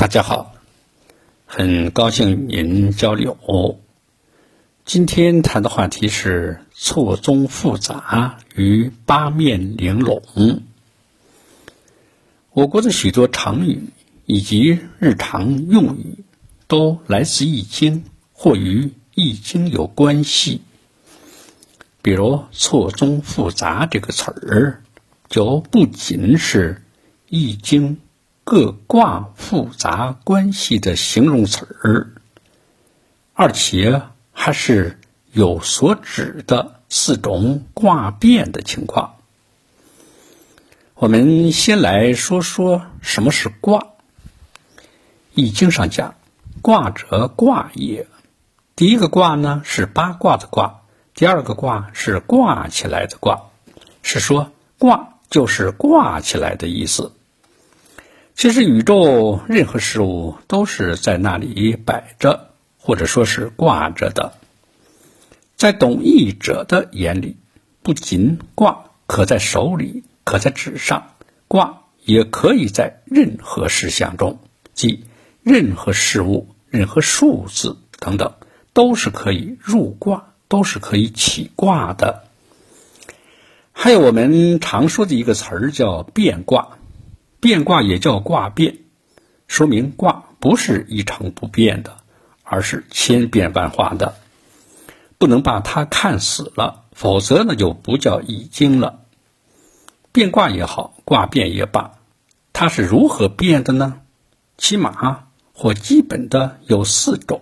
大家好，很高兴与您交流。今天谈的话题是错综复杂与八面玲珑。我国的许多成语以及日常用语都来自《易经》，或与《易经》有关系。比如“错综复杂”这个词儿，就不仅是《易经》。各卦复杂关系的形容词儿，而且还是有所指的四种卦变的情况。我们先来说说什么是卦。《易经》上讲：“卦者，卦也。”第一个卦呢是八卦的卦，第二个卦是挂起来的卦，是说卦就是挂起来的意思。其实，宇宙任何事物都是在那里摆着，或者说是挂着的。在懂易者的眼里，不仅卦可在手里，可在纸上，卦也可以在任何事项中，即任何事物、任何数字等等，都是可以入卦，都是可以起卦的。还有我们常说的一个词儿叫变卦。变卦也叫卦变，说明卦不是一成不变的，而是千变万化的，不能把它看死了，否则那就不叫易经了。变卦也好，卦变也罢，它是如何变的呢？起码或基本的有四种，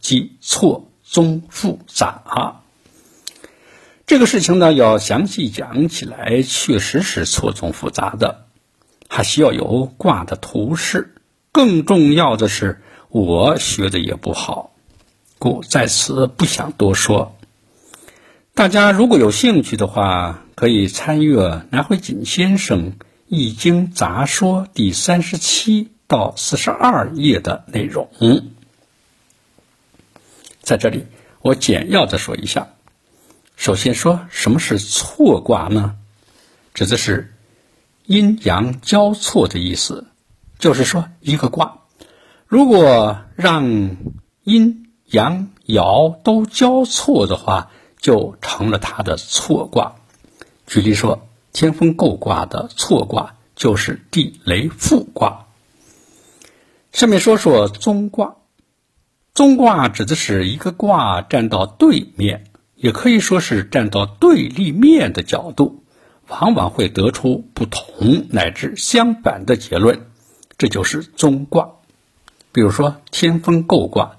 即错综复杂。这个事情呢，要详细讲起来，确实是错综复杂的。还需要有卦的图示，更重要的是，我学的也不好，故在此不想多说。大家如果有兴趣的话，可以参阅南怀瑾先生《易经杂说》第三十七到四十二页的内容。在这里，我简要的说一下。首先说什么是错卦呢？指的是。阴阳交错的意思，就是说一个卦，如果让阴阳爻都交错的话，就成了它的错卦。举例说，天风姤卦的错卦就是地雷复卦。下面说说综卦，综卦指的是一个卦站到对面，也可以说是站到对立面的角度。往往会得出不同乃至相反的结论，这就是综卦。比如说天风姤卦，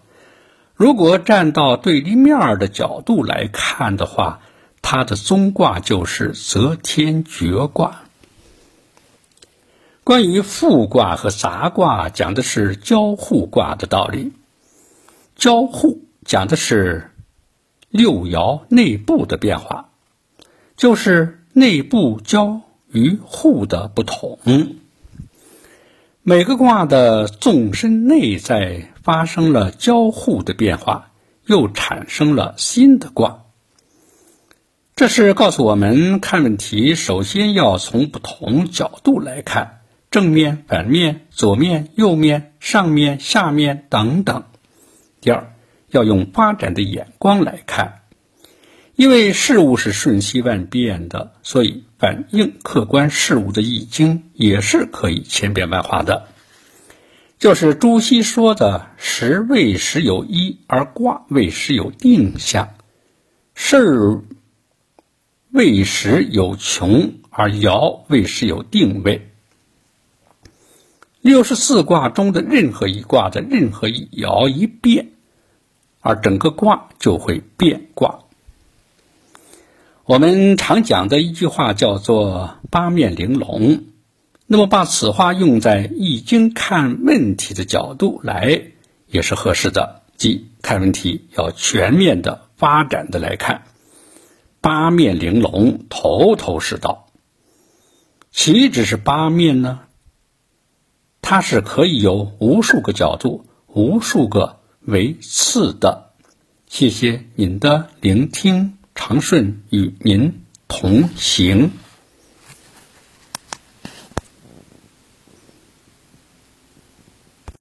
如果站到对立面的角度来看的话，它的综卦就是择天决卦。关于复卦和杂卦，讲的是交互卦的道理。交互讲的是六爻内部的变化，就是。内部交与互的不同，每个卦的纵深内在发生了交互的变化，又产生了新的卦。这是告诉我们，看问题首先要从不同角度来看，正面、反面、左面、右面、上面、下面等等。第二，要用发展的眼光来看。因为事物是瞬息万变的，所以反映客观事物的易经也是可以千变万化的。就是朱熹说的“时未时有一，而卦未时有定向；事儿未时有穷，而爻未时有定位。”六十四卦中的任何一卦的任何一爻一变，而整个卦就会变卦。我们常讲的一句话叫做“八面玲珑”，那么把此话用在《易经》看问题的角度来也是合适的，即看问题要全面的、发展的来看，“八面玲珑”，头头是道。岂止是八面呢？它是可以有无数个角度、无数个为次的。谢谢您的聆听。长顺与您同行。